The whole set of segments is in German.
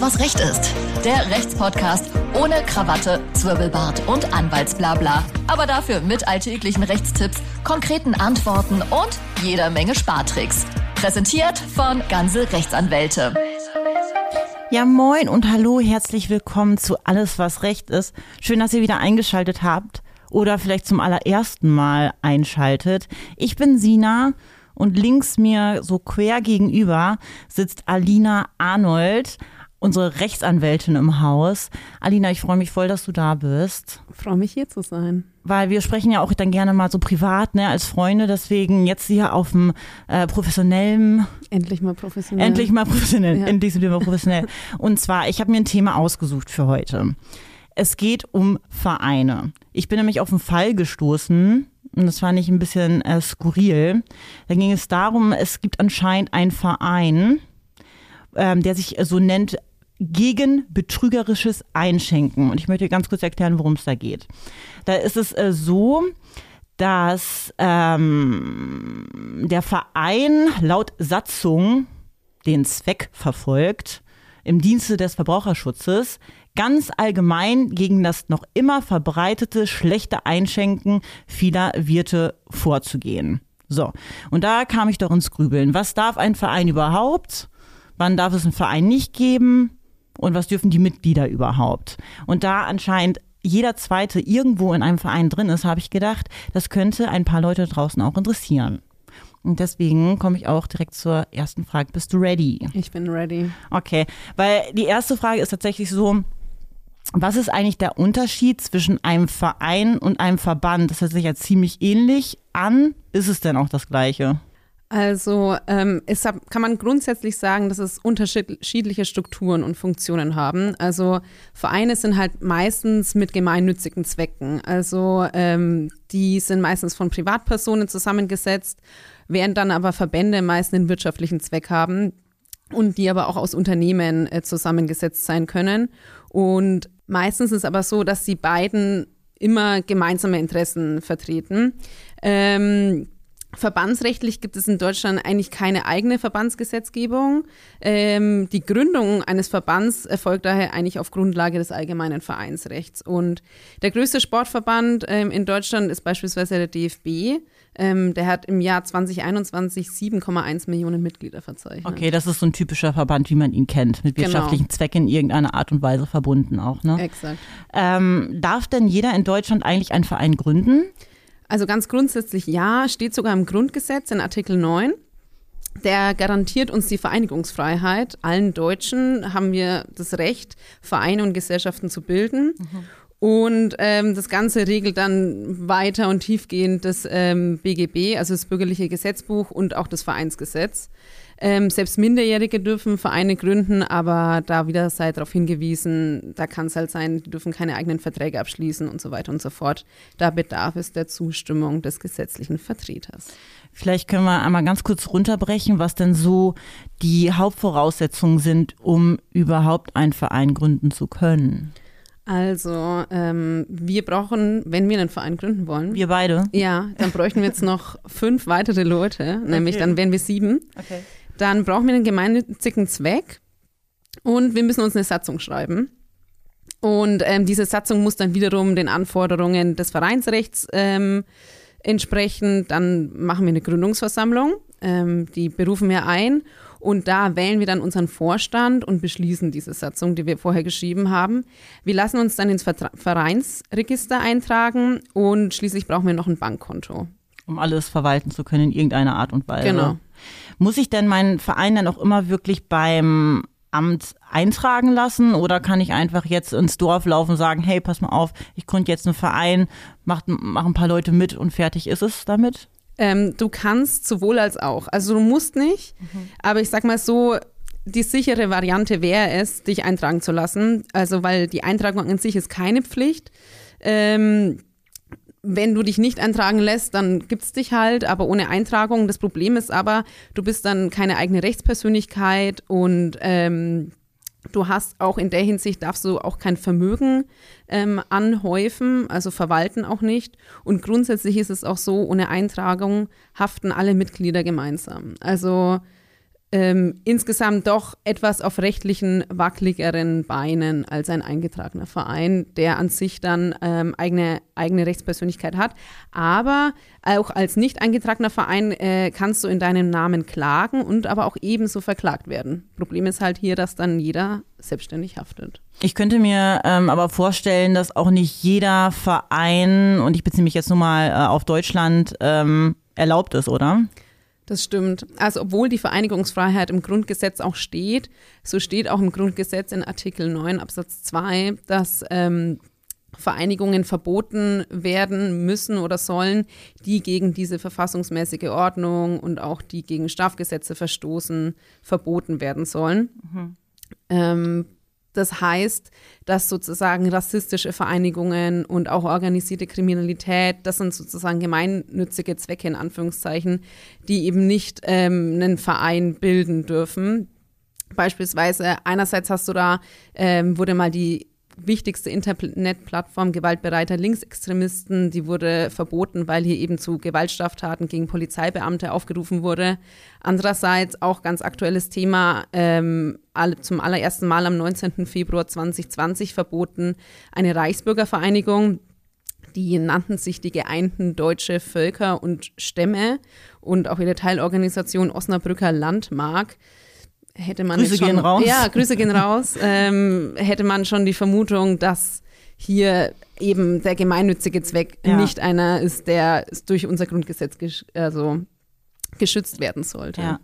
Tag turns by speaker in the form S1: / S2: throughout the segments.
S1: Was Recht ist. Der Rechtspodcast ohne Krawatte, Zwirbelbart und Anwaltsblabla. Aber dafür mit alltäglichen Rechtstipps, konkreten Antworten und jeder Menge Spartricks. Präsentiert von Ganze Rechtsanwälte.
S2: Ja, moin und hallo, herzlich willkommen zu Alles, was Recht ist. Schön, dass ihr wieder eingeschaltet habt oder vielleicht zum allerersten Mal einschaltet. Ich bin Sina und links mir so quer gegenüber sitzt Alina Arnold, unsere Rechtsanwältin im Haus. Alina, ich freue mich voll, dass du da bist.
S3: Freue mich hier zu sein.
S2: Weil wir sprechen ja auch dann gerne mal so privat, ne, als Freunde. Deswegen jetzt hier auf dem äh, professionellen.
S3: Endlich mal professionell.
S2: Endlich mal professionell. Ja. Endlich sind wir mal professionell. Und zwar, ich habe mir ein Thema ausgesucht für heute. Es geht um Vereine. Ich bin nämlich auf einen Fall gestoßen, und das fand ich ein bisschen äh, skurril. Da ging es darum, es gibt anscheinend einen Verein, ähm, der sich so nennt gegen betrügerisches Einschenken. Und ich möchte ganz kurz erklären, worum es da geht. Da ist es äh, so, dass ähm, der Verein laut Satzung den Zweck verfolgt, im Dienste des Verbraucherschutzes ganz allgemein gegen das noch immer verbreitete schlechte Einschenken vieler Wirte vorzugehen. So, und da kam ich doch ins Grübeln. Was darf ein Verein überhaupt? Wann darf es einen Verein nicht geben? Und was dürfen die Mitglieder überhaupt? Und da anscheinend jeder zweite irgendwo in einem Verein drin ist, habe ich gedacht, das könnte ein paar Leute draußen auch interessieren. Und deswegen komme ich auch direkt zur ersten Frage. Bist du ready?
S3: Ich bin ready.
S2: Okay, weil die erste Frage ist tatsächlich so, was ist eigentlich der Unterschied zwischen einem Verein und einem Verband? Das hört sich ja ziemlich ähnlich an. Ist es denn auch das Gleiche?
S3: Also ähm, es kann man grundsätzlich sagen, dass es unterschiedliche Strukturen und Funktionen haben. Also Vereine sind halt meistens mit gemeinnützigen Zwecken. Also ähm, die sind meistens von Privatpersonen zusammengesetzt, während dann aber Verbände meist einen wirtschaftlichen Zweck haben und die aber auch aus Unternehmen äh, zusammengesetzt sein können. Und Meistens ist es aber so, dass die beiden immer gemeinsame Interessen vertreten. Ähm, Verbandsrechtlich gibt es in Deutschland eigentlich keine eigene Verbandsgesetzgebung. Ähm, die Gründung eines Verbands erfolgt daher eigentlich auf Grundlage des allgemeinen Vereinsrechts. Und der größte Sportverband ähm, in Deutschland ist beispielsweise der DFB. Ähm, der hat im Jahr 2021 7,1 Millionen Mitglieder verzeichnet.
S2: Okay, das ist so ein typischer Verband, wie man ihn kennt, mit genau. wirtschaftlichen genau. Zwecken in irgendeiner Art und Weise verbunden auch. Ne?
S3: Exakt.
S2: Ähm, darf denn jeder in Deutschland eigentlich einen Verein gründen?
S3: Also ganz grundsätzlich ja, steht sogar im Grundgesetz in Artikel 9. Der garantiert uns die Vereinigungsfreiheit. Allen Deutschen haben wir das Recht, Vereine und Gesellschaften zu bilden. Mhm. Und ähm, das Ganze regelt dann weiter und tiefgehend das ähm, BGB, also das Bürgerliche Gesetzbuch und auch das Vereinsgesetz. Ähm, selbst Minderjährige dürfen Vereine gründen, aber da wieder sei darauf hingewiesen, da kann es halt sein, die dürfen keine eigenen Verträge abschließen und so weiter und so fort. Da bedarf es der Zustimmung des gesetzlichen Vertreters.
S2: Vielleicht können wir einmal ganz kurz runterbrechen, was denn so die Hauptvoraussetzungen sind, um überhaupt einen Verein gründen zu können.
S3: Also, ähm, wir brauchen, wenn wir einen Verein gründen wollen.
S2: Wir beide?
S3: Ja, dann bräuchten wir jetzt noch fünf weitere Leute, nämlich okay. dann wären wir sieben.
S2: Okay.
S3: Dann brauchen wir einen gemeinnützigen Zweck und wir müssen uns eine Satzung schreiben. Und ähm, diese Satzung muss dann wiederum den Anforderungen des Vereinsrechts ähm, entsprechen. Dann machen wir eine Gründungsversammlung, ähm, die berufen wir ein und da wählen wir dann unseren Vorstand und beschließen diese Satzung, die wir vorher geschrieben haben. Wir lassen uns dann ins Vereinsregister eintragen und schließlich brauchen wir noch ein Bankkonto.
S2: Um alles verwalten zu können in irgendeiner Art und Weise.
S3: Genau.
S2: Muss ich denn meinen Verein dann auch immer wirklich beim Amt eintragen lassen oder kann ich einfach jetzt ins Dorf laufen und sagen, hey, pass mal auf, ich gründe jetzt einen Verein, mach, mach ein paar Leute mit und fertig ist es damit?
S3: Ähm, du kannst sowohl als auch. Also du musst nicht, mhm. aber ich sag mal so, die sichere Variante wäre es, dich eintragen zu lassen. Also weil die Eintragung an sich ist keine Pflicht. Ähm, wenn du dich nicht eintragen lässt, dann gibt es dich halt, aber ohne Eintragung. Das Problem ist aber, du bist dann keine eigene Rechtspersönlichkeit und ähm, Du hast auch in der Hinsicht, darfst du auch kein Vermögen ähm, anhäufen, also verwalten auch nicht. Und grundsätzlich ist es auch so, ohne Eintragung haften alle Mitglieder gemeinsam. Also ähm, insgesamt doch etwas auf rechtlichen wackeligeren Beinen als ein eingetragener Verein, der an sich dann ähm, eigene, eigene Rechtspersönlichkeit hat. Aber auch als nicht eingetragener Verein äh, kannst du in deinem Namen klagen und aber auch ebenso verklagt werden. Problem ist halt hier, dass dann jeder selbstständig haftet.
S2: Ich könnte mir ähm, aber vorstellen, dass auch nicht jeder Verein, und ich beziehe mich jetzt nur mal äh, auf Deutschland, ähm, erlaubt ist, oder?
S3: Das stimmt. Also obwohl die Vereinigungsfreiheit im Grundgesetz auch steht, so steht auch im Grundgesetz in Artikel 9 Absatz 2, dass ähm, Vereinigungen verboten werden müssen oder sollen, die gegen diese verfassungsmäßige Ordnung und auch die gegen Strafgesetze verstoßen, verboten werden sollen. Mhm. Ähm, das heißt, dass sozusagen rassistische Vereinigungen und auch organisierte Kriminalität, das sind sozusagen gemeinnützige Zwecke in Anführungszeichen, die eben nicht ähm, einen Verein bilden dürfen. Beispielsweise einerseits hast du da, ähm, wurde mal die wichtigste Internetplattform gewaltbereiter Linksextremisten. Die wurde verboten, weil hier eben zu Gewaltstraftaten gegen Polizeibeamte aufgerufen wurde. Andererseits auch ganz aktuelles Thema, ähm, zum allerersten Mal am 19. Februar 2020 verboten, eine Reichsbürgervereinigung. Die nannten sich die Geeinten Deutsche Völker und Stämme und auch ihre Teilorganisation Osnabrücker Landmark hätte man
S2: Grüße
S3: schon,
S2: gehen raus.
S3: Ja, Grüße gehen raus. ähm, hätte man schon die Vermutung, dass hier eben der gemeinnützige Zweck ja. nicht einer ist, der durch unser Grundgesetz gesch also geschützt werden sollte.
S2: Ja.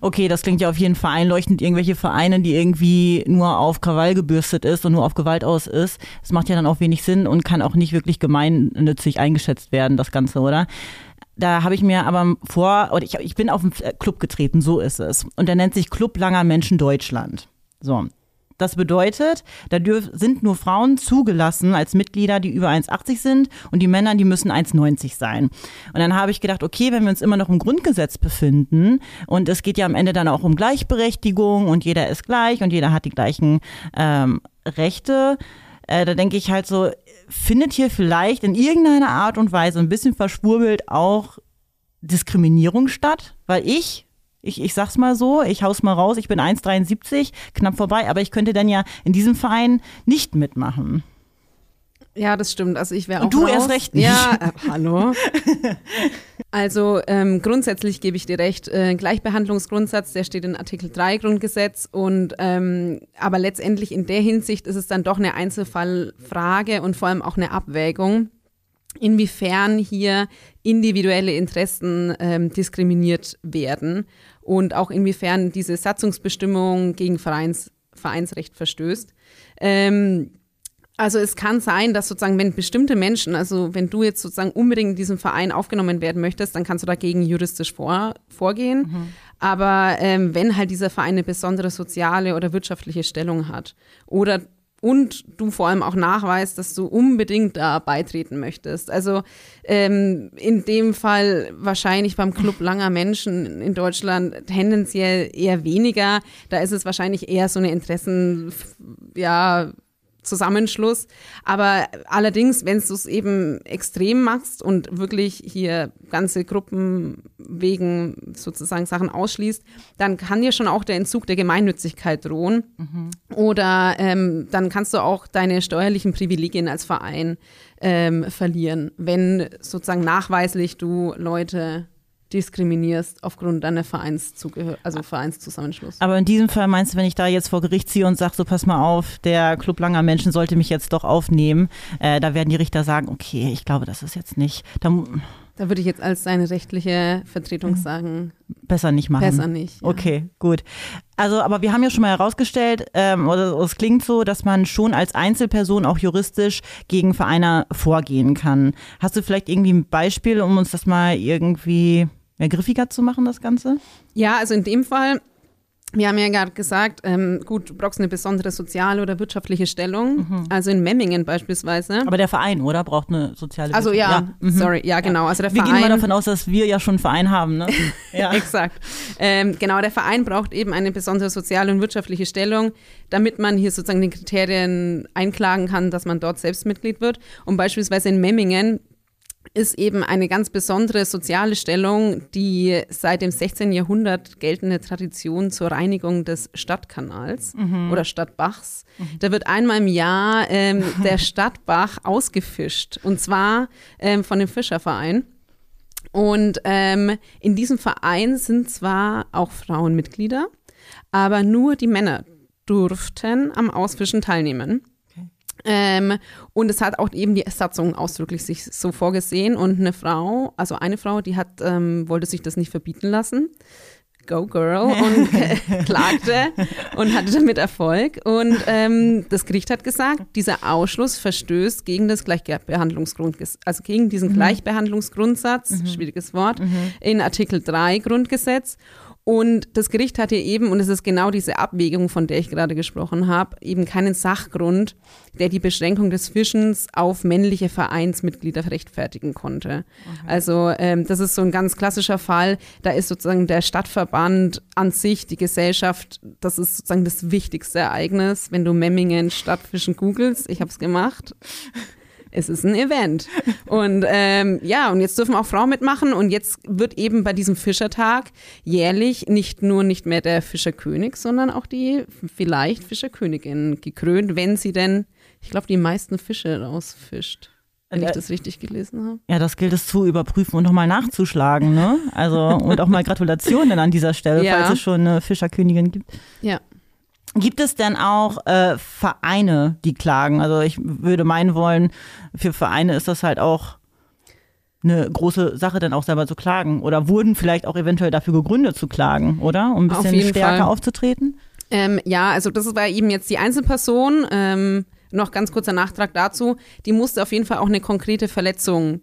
S2: Okay, das klingt ja auf jeden Fall einleuchtend. Irgendwelche Vereine, die irgendwie nur auf Krawall gebürstet ist und nur auf Gewalt aus ist. Das macht ja dann auch wenig Sinn und kann auch nicht wirklich gemeinnützig eingeschätzt werden, das Ganze, oder? Da habe ich mir aber vor, oder ich, ich bin auf einen Club getreten, so ist es. Und der nennt sich Club Langer Menschen Deutschland. So. Das bedeutet, da sind nur Frauen zugelassen als Mitglieder, die über 1,80 sind und die Männer, die müssen 1,90 sein. Und dann habe ich gedacht, okay, wenn wir uns immer noch im Grundgesetz befinden und es geht ja am Ende dann auch um Gleichberechtigung und jeder ist gleich und jeder hat die gleichen ähm, Rechte, äh, da denke ich halt so, findet hier vielleicht in irgendeiner Art und Weise ein bisschen verschwurbelt auch Diskriminierung statt? Weil ich, ich, ich sag's mal so, ich hau's mal raus, ich bin 1,73, knapp vorbei, aber ich könnte dann ja in diesem Verein nicht mitmachen.
S3: Ja, das stimmt. Also ich wäre auch.
S2: Und du
S3: raus.
S2: erst recht nicht.
S3: Ja, äh, hallo. also ähm, grundsätzlich gebe ich dir recht. Äh, Gleichbehandlungsgrundsatz, der steht in Artikel 3 Grundgesetz. Und ähm, aber letztendlich in der Hinsicht ist es dann doch eine Einzelfallfrage und vor allem auch eine Abwägung, inwiefern hier individuelle Interessen ähm, diskriminiert werden und auch inwiefern diese Satzungsbestimmung gegen Vereins, Vereinsrecht verstößt. Ähm, also es kann sein, dass sozusagen, wenn bestimmte Menschen, also wenn du jetzt sozusagen unbedingt in diesem Verein aufgenommen werden möchtest, dann kannst du dagegen juristisch vor, vorgehen. Mhm. Aber ähm, wenn halt dieser Verein eine besondere soziale oder wirtschaftliche Stellung hat oder und du vor allem auch nachweist, dass du unbedingt da beitreten möchtest. Also ähm, in dem Fall wahrscheinlich beim Club langer Menschen in Deutschland tendenziell eher weniger. Da ist es wahrscheinlich eher so eine Interessen, ja, Zusammenschluss. Aber allerdings, wenn du es eben extrem machst und wirklich hier ganze Gruppen wegen sozusagen Sachen ausschließt, dann kann dir schon auch der Entzug der Gemeinnützigkeit drohen. Mhm. Oder ähm, dann kannst du auch deine steuerlichen Privilegien als Verein ähm, verlieren, wenn sozusagen nachweislich du Leute diskriminierst aufgrund deiner Vereinszugehör also Vereinszusammenschluss.
S2: Aber in diesem Fall meinst du, wenn ich da jetzt vor Gericht ziehe und sage, so pass mal auf, der Club langer Menschen sollte mich jetzt doch aufnehmen, äh, da werden die Richter sagen, okay, ich glaube, das ist jetzt nicht.
S3: Da, da würde ich jetzt als seine rechtliche Vertretung mhm. sagen.
S2: Besser nicht machen.
S3: Besser nicht.
S2: Ja. Okay, gut. Also, aber wir haben ja schon mal herausgestellt, ähm, oder es klingt so, dass man schon als Einzelperson auch juristisch gegen Vereine vorgehen kann. Hast du vielleicht irgendwie ein Beispiel, um uns das mal irgendwie mehr griffiger zu machen, das Ganze?
S3: Ja, also in dem Fall wir haben ja gerade gesagt, ähm, gut, du brauchst eine besondere soziale oder wirtschaftliche Stellung. Mhm. Also in Memmingen beispielsweise.
S2: Aber der Verein, oder? Braucht eine soziale
S3: Also ja, ja. Mhm. sorry, ja genau. Also der
S2: wir
S3: Verein,
S2: gehen mal davon aus, dass wir ja schon einen Verein haben, ne?
S3: ja, exakt. Ähm, genau, der Verein braucht eben eine besondere soziale und wirtschaftliche Stellung, damit man hier sozusagen den Kriterien einklagen kann, dass man dort selbst Mitglied wird. Und beispielsweise in Memmingen ist eben eine ganz besondere soziale Stellung, die seit dem 16. Jahrhundert geltende Tradition zur Reinigung des Stadtkanals
S2: Mhm.
S3: oder Stadtbachs. Da wird einmal im Jahr ähm, der Stadtbach ausgefischt und zwar ähm, von dem Fischerverein. Und ähm, in diesem Verein sind zwar auch Frauen Mitglieder, aber nur die Männer durften am Ausfischen teilnehmen. Ähm, und es hat auch eben die Satzung ausdrücklich sich so vorgesehen. Und eine Frau, also eine Frau, die hat, ähm, wollte sich das nicht verbieten lassen. Go Girl und äh, klagte und hatte damit Erfolg. Und ähm, das Gericht hat gesagt, dieser Ausschluss verstößt gegen das Gleichbehandlungsgrundgesetz, also gegen diesen Gleichbehandlungsgrundsatz, schwieriges Wort, in Artikel 3 Grundgesetz. Und das Gericht hatte eben, und es ist genau diese Abwägung, von der ich gerade gesprochen habe, eben keinen Sachgrund, der die Beschränkung des Fischens auf männliche Vereinsmitglieder rechtfertigen konnte. Also ähm, das ist so ein ganz klassischer Fall. Da ist sozusagen der Stadtverband an sich, die Gesellschaft, das ist sozusagen das wichtigste Ereignis. Wenn du Memmingen Stadtfischen googelst, ich habe es gemacht, es ist ein Event. Und ähm, ja, und jetzt dürfen auch Frauen mitmachen. Und jetzt wird eben bei diesem Fischertag jährlich nicht nur nicht mehr der Fischerkönig, sondern auch die vielleicht Fischerkönigin gekrönt, wenn sie denn, ich glaube, die meisten Fische rausfischt. Wenn ich
S2: Äh,
S3: das richtig gelesen habe.
S2: Ja, das gilt es zu überprüfen und nochmal nachzuschlagen, ne? Also, und auch mal Gratulationen an dieser Stelle,
S3: Ja.
S2: falls es schon eine Fischerkönigin gibt.
S3: Ja.
S2: Gibt es denn auch äh, Vereine, die klagen? Also ich würde meinen wollen, für Vereine ist das halt auch eine große Sache, dann auch selber zu klagen. Oder wurden vielleicht auch eventuell dafür gegründet zu klagen, oder? Um ein
S3: Auf
S2: bisschen
S3: jeden
S2: stärker
S3: Fall.
S2: aufzutreten?
S3: Ähm, ja, also das war eben jetzt die Einzelperson. Ähm, noch ganz kurzer Nachtrag dazu. Die musste auf jeden Fall auch eine konkrete Verletzung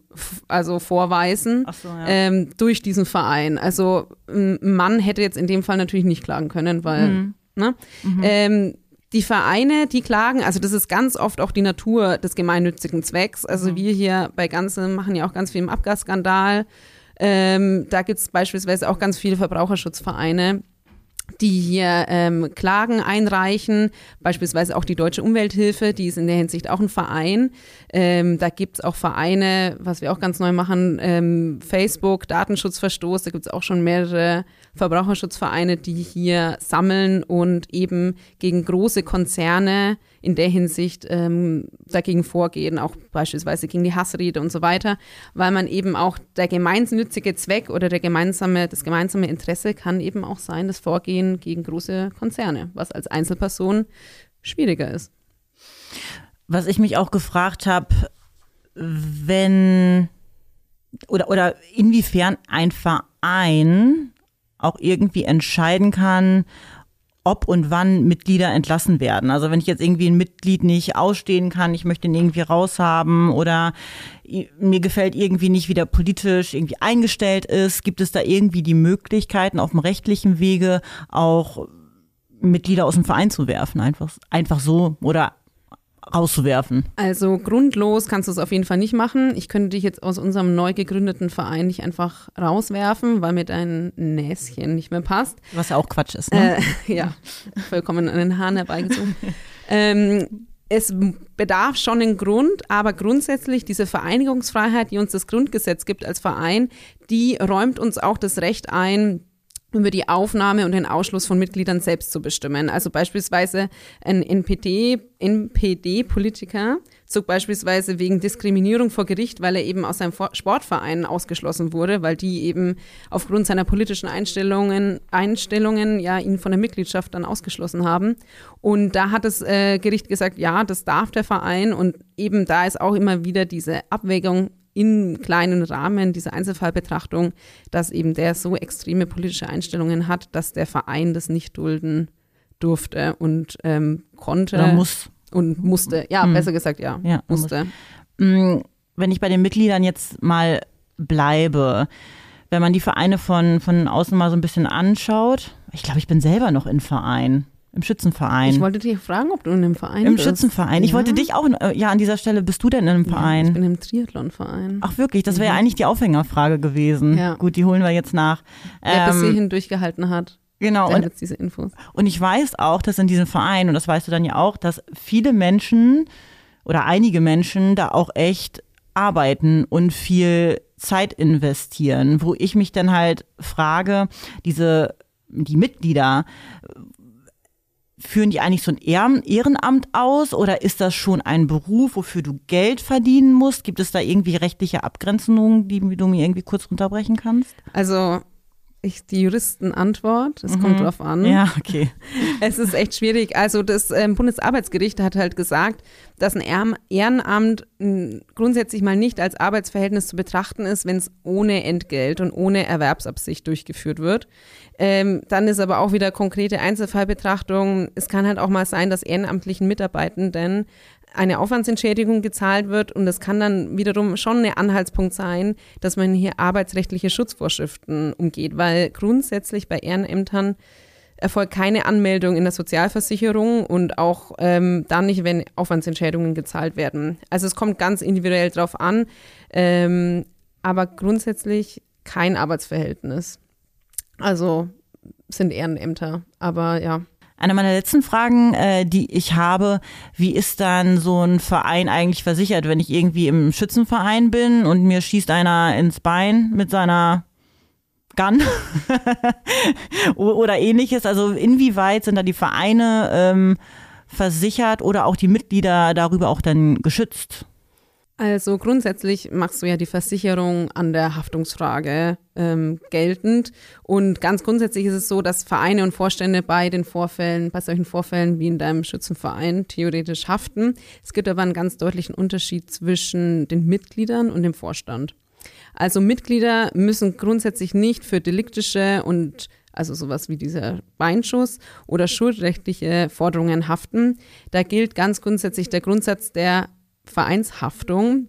S3: also vorweisen
S2: so, ja.
S3: ähm, durch diesen Verein. Also ein Mann hätte jetzt in dem Fall natürlich nicht klagen können, weil
S2: Mhm.
S3: Ne? Ähm, die Vereine, die klagen, also das ist ganz oft auch die Natur des gemeinnützigen Zwecks. Also
S2: Mhm.
S3: wir hier bei Ganze machen ja auch ganz viel im Abgasskandal. Ähm, da gibt es beispielsweise auch ganz viele Verbraucherschutzvereine, die hier ähm, Klagen einreichen, beispielsweise auch die Deutsche Umwelthilfe, die ist in der Hinsicht auch ein Verein. Ähm, da gibt es auch Vereine, was wir auch ganz neu machen, ähm, Facebook, Datenschutzverstoß, da gibt es auch schon mehrere Verbraucherschutzvereine, die hier sammeln und eben gegen große Konzerne in der Hinsicht ähm, dagegen vorgehen, auch beispielsweise gegen die Hassrede und so weiter, weil man eben auch der gemeinnützige Zweck oder der gemeinsame, das gemeinsame Interesse kann eben auch sein, das Vorgehen gegen große Konzerne, was als Einzelperson schwieriger ist.
S2: Was ich mich auch gefragt habe, wenn oder, oder inwiefern ein Verein auch irgendwie entscheiden kann, ob und wann Mitglieder entlassen werden. Also wenn ich jetzt irgendwie ein Mitglied nicht ausstehen kann, ich möchte ihn irgendwie raushaben oder mir gefällt irgendwie nicht, wie der politisch irgendwie eingestellt ist, gibt es da irgendwie die Möglichkeiten auf dem rechtlichen Wege auch Mitglieder aus dem Verein zu werfen, einfach, einfach so oder rauszuwerfen.
S3: Also grundlos kannst du es auf jeden Fall nicht machen. Ich könnte dich jetzt aus unserem neu gegründeten Verein nicht einfach rauswerfen, weil mir dein Näschen nicht mehr passt.
S2: Was ja auch Quatsch ist. Ne?
S3: Äh, ja, vollkommen an den Haaren herbeigezogen. ähm, es bedarf schon einen Grund, aber grundsätzlich diese Vereinigungsfreiheit, die uns das Grundgesetz gibt als Verein, die räumt uns auch das Recht ein, über die Aufnahme und den Ausschluss von Mitgliedern selbst zu bestimmen. Also beispielsweise ein NPD, NPD-Politiker zog beispielsweise wegen Diskriminierung vor Gericht, weil er eben aus seinem Sportverein ausgeschlossen wurde, weil die eben aufgrund seiner politischen Einstellungen, Einstellungen ja ihn von der Mitgliedschaft dann ausgeschlossen haben. Und da hat das äh, Gericht gesagt, ja, das darf der Verein und eben da ist auch immer wieder diese Abwägung in kleinen Rahmen dieser Einzelfallbetrachtung, dass eben der so extreme politische Einstellungen hat, dass der Verein das nicht dulden durfte und ähm, konnte
S2: Oder muss.
S3: und musste. Ja, besser gesagt, ja,
S2: Ja,
S3: musste.
S2: Mm, Wenn ich bei den Mitgliedern jetzt mal bleibe, wenn man die Vereine von, von außen mal so ein bisschen anschaut, ich glaube, ich bin selber noch in Verein, im Schützenverein.
S3: Ich wollte dich fragen, ob du in einem Verein
S2: Im
S3: bist.
S2: Schützenverein. Ich
S3: Ja.
S2: wollte dich auch, äh, ja, an dieser Stelle, bist du denn in einem
S3: Ja,
S2: Verein?
S3: ich bin im Triathlonverein.
S2: Ach wirklich, das wäre ja eigentlich die Aufhängerfrage gewesen.
S3: Ja.
S2: Gut, die holen wir jetzt nach.
S3: Wer bis
S2: Ähm,
S3: hierhin durchgehalten hat,
S2: genau, und
S3: jetzt diese Infos.
S2: Und ich weiß auch, dass in diesem Verein, und das weißt du dann ja auch, dass viele Menschen oder einige Menschen da auch echt arbeiten und viel Zeit investieren, wo ich mich dann halt frage, diese die Mitglieder, führen die eigentlich so ein Ehrenamt aus oder ist das schon ein Beruf, wofür du Geld verdienen musst? Gibt es da irgendwie rechtliche Abgrenzungen, die du mir irgendwie kurz runterbrechen kannst?
S3: Also ich, die Juristenantwort, es mhm. kommt drauf an.
S2: Ja, okay.
S3: Es ist echt schwierig. Also das ähm, Bundesarbeitsgericht hat halt gesagt, dass ein Ehrenamt grundsätzlich mal nicht als Arbeitsverhältnis zu betrachten ist, wenn es ohne Entgelt und ohne Erwerbsabsicht durchgeführt wird. Ähm, dann ist aber auch wieder konkrete Einzelfallbetrachtung. Es kann halt auch mal sein, dass ehrenamtlichen Mitarbeitenden eine Aufwandsentschädigung gezahlt wird und das kann dann wiederum schon ein Anhaltspunkt sein, dass man hier arbeitsrechtliche Schutzvorschriften umgeht, weil grundsätzlich bei Ehrenämtern erfolgt keine Anmeldung in der Sozialversicherung und auch ähm, dann nicht, wenn Aufwandsentschädigungen gezahlt werden. Also es kommt ganz individuell drauf an, ähm, aber grundsätzlich kein Arbeitsverhältnis. Also sind Ehrenämter, aber ja.
S2: Eine meiner letzten Fragen, äh, die ich habe, wie ist dann so ein Verein eigentlich versichert, wenn ich irgendwie im Schützenverein bin und mir schießt einer ins Bein mit seiner Gun oder ähnliches? Also inwieweit sind da die Vereine ähm, versichert oder auch die Mitglieder darüber auch dann geschützt?
S3: Also grundsätzlich machst du ja die Versicherung an der Haftungsfrage ähm, geltend. Und ganz grundsätzlich ist es so, dass Vereine und Vorstände bei den Vorfällen, bei solchen Vorfällen wie in deinem Schützenverein theoretisch haften. Es gibt aber einen ganz deutlichen Unterschied zwischen den Mitgliedern und dem Vorstand. Also Mitglieder müssen grundsätzlich nicht für deliktische und also sowas wie dieser Beinschuss oder schuldrechtliche Forderungen haften. Da gilt ganz grundsätzlich der Grundsatz der Vereinshaftung,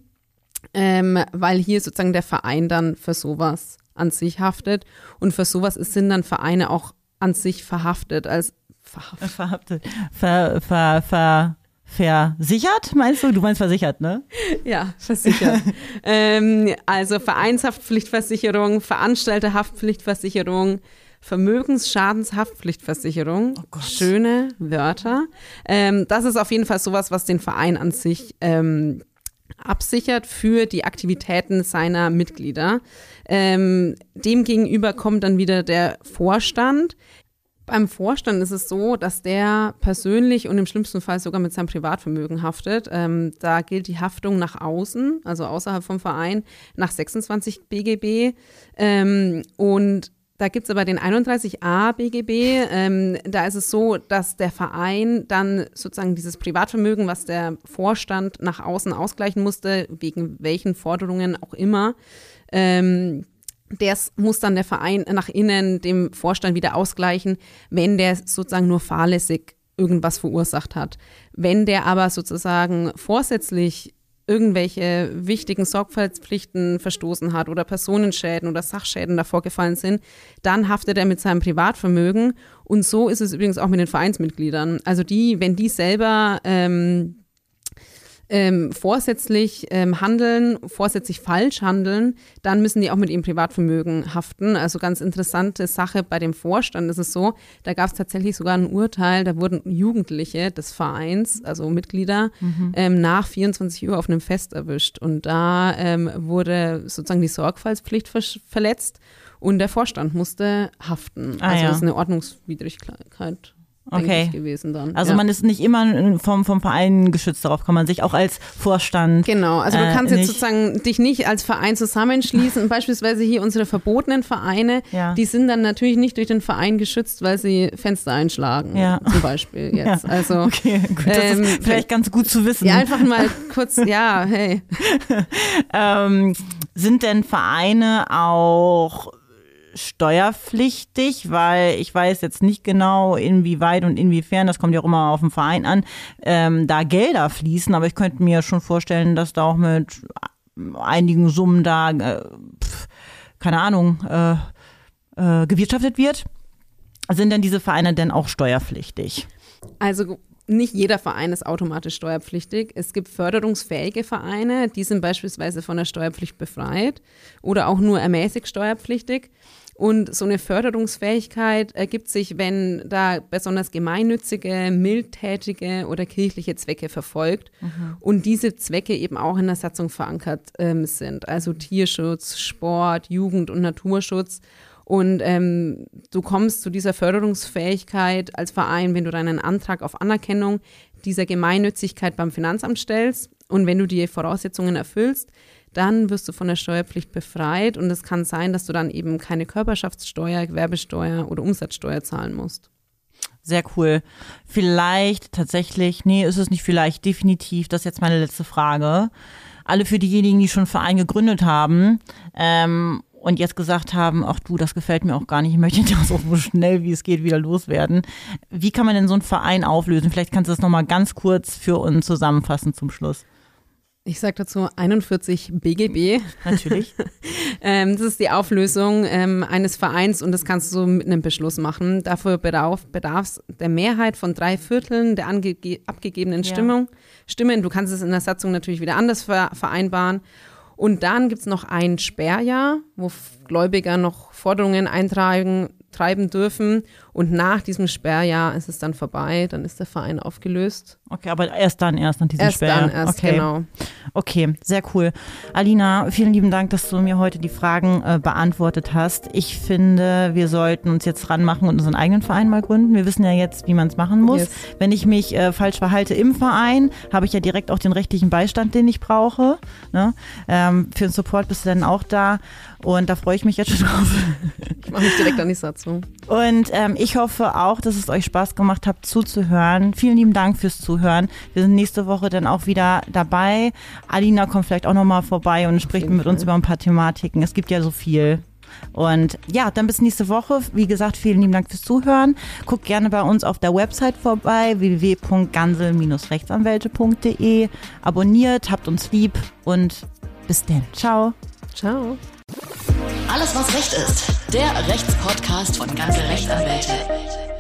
S3: ähm, weil hier sozusagen der Verein dann für sowas an sich haftet und für sowas sind dann Vereine auch an sich verhaftet als
S2: verhaftet. Verhaftet. Ver, ver, ver, versichert, meinst du? Du meinst versichert, ne?
S3: Ja, versichert. ähm, also Vereinshaftpflichtversicherung, Veranstalterhaftpflichtversicherung, Vermögensschadenshaftpflichtversicherung. Oh Schöne Wörter. Ähm, das ist auf jeden Fall sowas, was den Verein an sich ähm, absichert für die Aktivitäten seiner Mitglieder. Ähm, Demgegenüber kommt dann wieder der Vorstand. Beim Vorstand ist es so, dass der persönlich und im schlimmsten Fall sogar mit seinem Privatvermögen haftet. Ähm, da gilt die Haftung nach außen, also außerhalb vom Verein, nach 26 BGB. Ähm, und da gibt es aber den 31a BGB. Ähm, da ist es so, dass der Verein dann sozusagen dieses Privatvermögen, was der Vorstand nach außen ausgleichen musste, wegen welchen Forderungen auch immer, ähm, das muss dann der Verein nach innen dem Vorstand wieder ausgleichen, wenn der sozusagen nur fahrlässig irgendwas verursacht hat. Wenn der aber sozusagen vorsätzlich irgendwelche wichtigen Sorgfaltspflichten verstoßen hat oder Personenschäden oder Sachschäden davor gefallen sind, dann haftet er mit seinem Privatvermögen. Und so ist es übrigens auch mit den Vereinsmitgliedern. Also die, wenn die selber ähm, ähm, vorsätzlich ähm, handeln, vorsätzlich falsch handeln, dann müssen die auch mit ihrem Privatvermögen haften. Also ganz interessante Sache bei dem Vorstand ist es so, da gab es tatsächlich sogar ein Urteil, da wurden Jugendliche des Vereins, also Mitglieder, mhm. ähm, nach 24 Uhr auf einem Fest erwischt. Und da ähm, wurde sozusagen die Sorgfaltspflicht ver verletzt und der Vorstand musste haften. Ah, also ja. das ist eine Ordnungswidrigkeit okay. gewesen dann.
S2: Also ja. man ist nicht immer vom, vom Verein geschützt, darauf kann man sich auch als Vorstand.
S3: Genau, also du äh, kannst jetzt sozusagen dich nicht als Verein zusammenschließen. Beispielsweise hier unsere verbotenen Vereine, ja. die sind dann natürlich nicht durch den Verein geschützt, weil sie Fenster einschlagen, ja. zum Beispiel jetzt. Ja. Also,
S2: okay, gut, das ähm, ist vielleicht ganz gut zu wissen.
S3: Ja, einfach mal kurz, ja, hey.
S2: ähm, sind denn Vereine auch steuerpflichtig, weil ich weiß jetzt nicht genau, inwieweit und inwiefern, das kommt ja auch immer auf den Verein an, ähm, da Gelder fließen, aber ich könnte mir schon vorstellen, dass da auch mit einigen Summen da, äh, pf, keine Ahnung, äh, äh, gewirtschaftet wird. Sind denn diese Vereine denn auch steuerpflichtig?
S3: Also nicht jeder Verein ist automatisch steuerpflichtig. Es gibt förderungsfähige Vereine, die sind beispielsweise von der Steuerpflicht befreit oder auch nur ermäßigt steuerpflichtig. Und so eine Förderungsfähigkeit ergibt sich, wenn da besonders gemeinnützige, mildtätige oder kirchliche Zwecke verfolgt mhm. und diese Zwecke eben auch in der Satzung verankert ähm, sind. Also Tierschutz, Sport, Jugend- und Naturschutz. Und ähm, du kommst zu dieser Förderungsfähigkeit als Verein, wenn du deinen Antrag auf Anerkennung dieser Gemeinnützigkeit beim Finanzamt stellst und wenn du die Voraussetzungen erfüllst, dann wirst du von der Steuerpflicht befreit und es kann sein, dass du dann eben keine Körperschaftssteuer, Gewerbesteuer oder Umsatzsteuer zahlen musst.
S2: Sehr cool. Vielleicht tatsächlich, nee, ist es nicht vielleicht, definitiv, das ist jetzt meine letzte Frage. Alle für diejenigen, die schon einen Verein gegründet haben ähm, und jetzt gesagt haben, ach du, das gefällt mir auch gar nicht, ich möchte das auch so schnell wie es geht wieder loswerden. Wie kann man denn so einen Verein auflösen? Vielleicht kannst du das nochmal ganz kurz für uns zusammenfassen zum Schluss.
S3: Ich sage dazu 41 BGB.
S2: Natürlich.
S3: ähm, das ist die Auflösung ähm, eines Vereins und das kannst du mit einem Beschluss machen. Dafür bedarf es der Mehrheit von drei Vierteln der abgegebenen ja. Stimmung, Stimmen. Du kannst es in der Satzung natürlich wieder anders ver vereinbaren. Und dann gibt es noch ein Sperrjahr, wo Gläubiger noch Forderungen eintragen treiben dürfen. Und nach diesem Sperrjahr ist es dann vorbei, dann ist der Verein aufgelöst.
S2: Okay, aber erst dann, erst nach diesem
S3: erst
S2: Sperrjahr.
S3: Dann erst,
S2: okay.
S3: genau.
S2: Okay, sehr cool. Alina, vielen lieben Dank, dass du mir heute die Fragen äh, beantwortet hast. Ich finde, wir sollten uns jetzt ranmachen und unseren eigenen Verein mal gründen. Wir wissen ja jetzt, wie man es machen muss. Yes. Wenn ich mich äh, falsch verhalte im Verein, habe ich ja direkt auch den rechtlichen Beistand, den ich brauche. Ne? Ähm, für den Support bist du dann auch da. Und da freue ich mich jetzt schon drauf.
S3: Ich mache mich direkt an die Satzung.
S2: Und ähm, ich hoffe auch, dass es euch Spaß gemacht hat, zuzuhören. Vielen lieben Dank fürs Zuhören. Wir sind nächste Woche dann auch wieder dabei. Alina kommt vielleicht auch nochmal vorbei und spricht mit uns über ein paar Thematiken. Es gibt ja so viel. Und ja, dann bis nächste Woche. Wie gesagt, vielen lieben Dank fürs Zuhören. Guckt gerne bei uns auf der Website vorbei, www.gansel-rechtsanwälte.de. Abonniert, habt uns lieb und bis denn. Ciao.
S3: Ciao.
S1: Alles, was Recht ist. Der Rechtspodcast von ganze Rechtsanwälte.